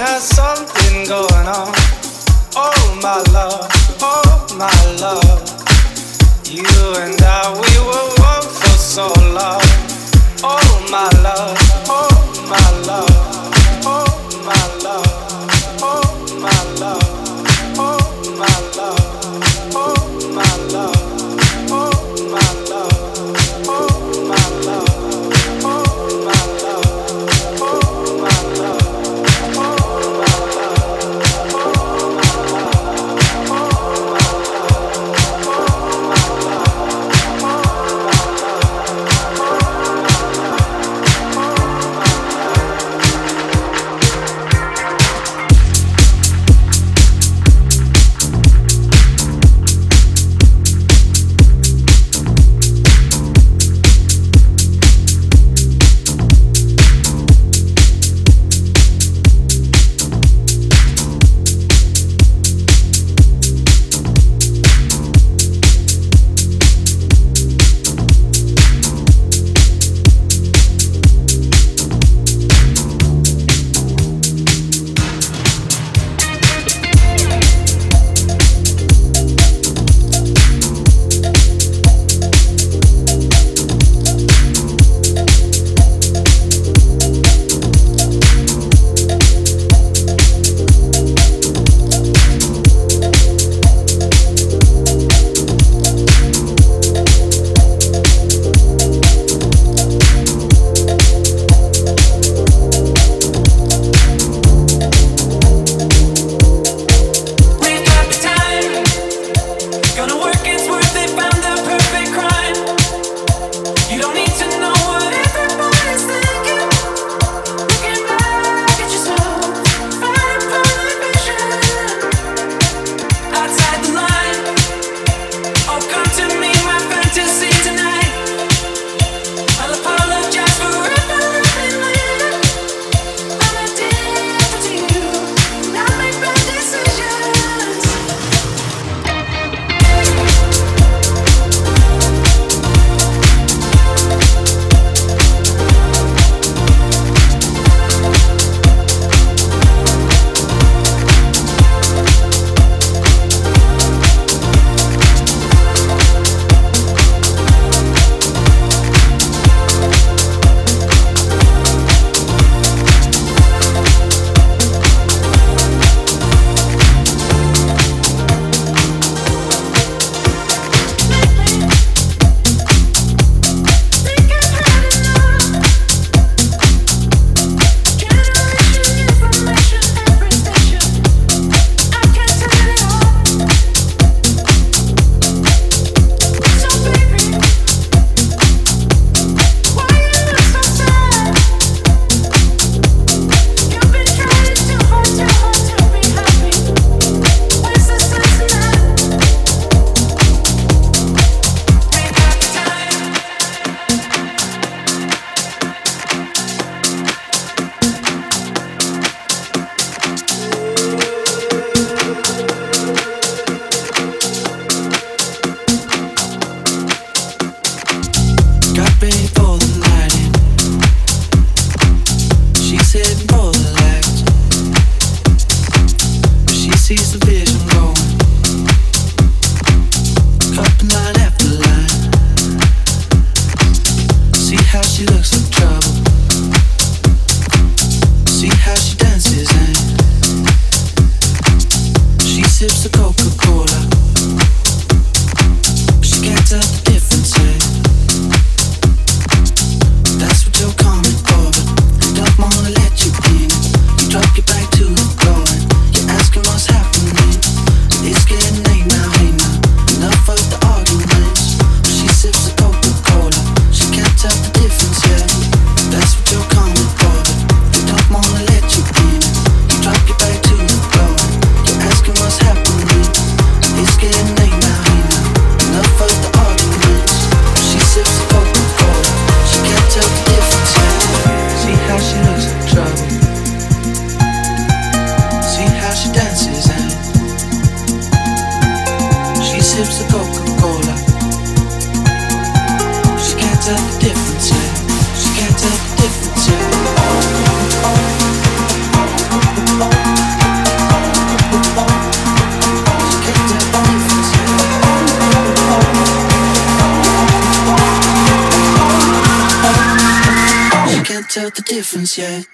has something going on. Oh, my love, oh, my love. You and I, we were one for so long. Oh, my love, oh, 新鲜。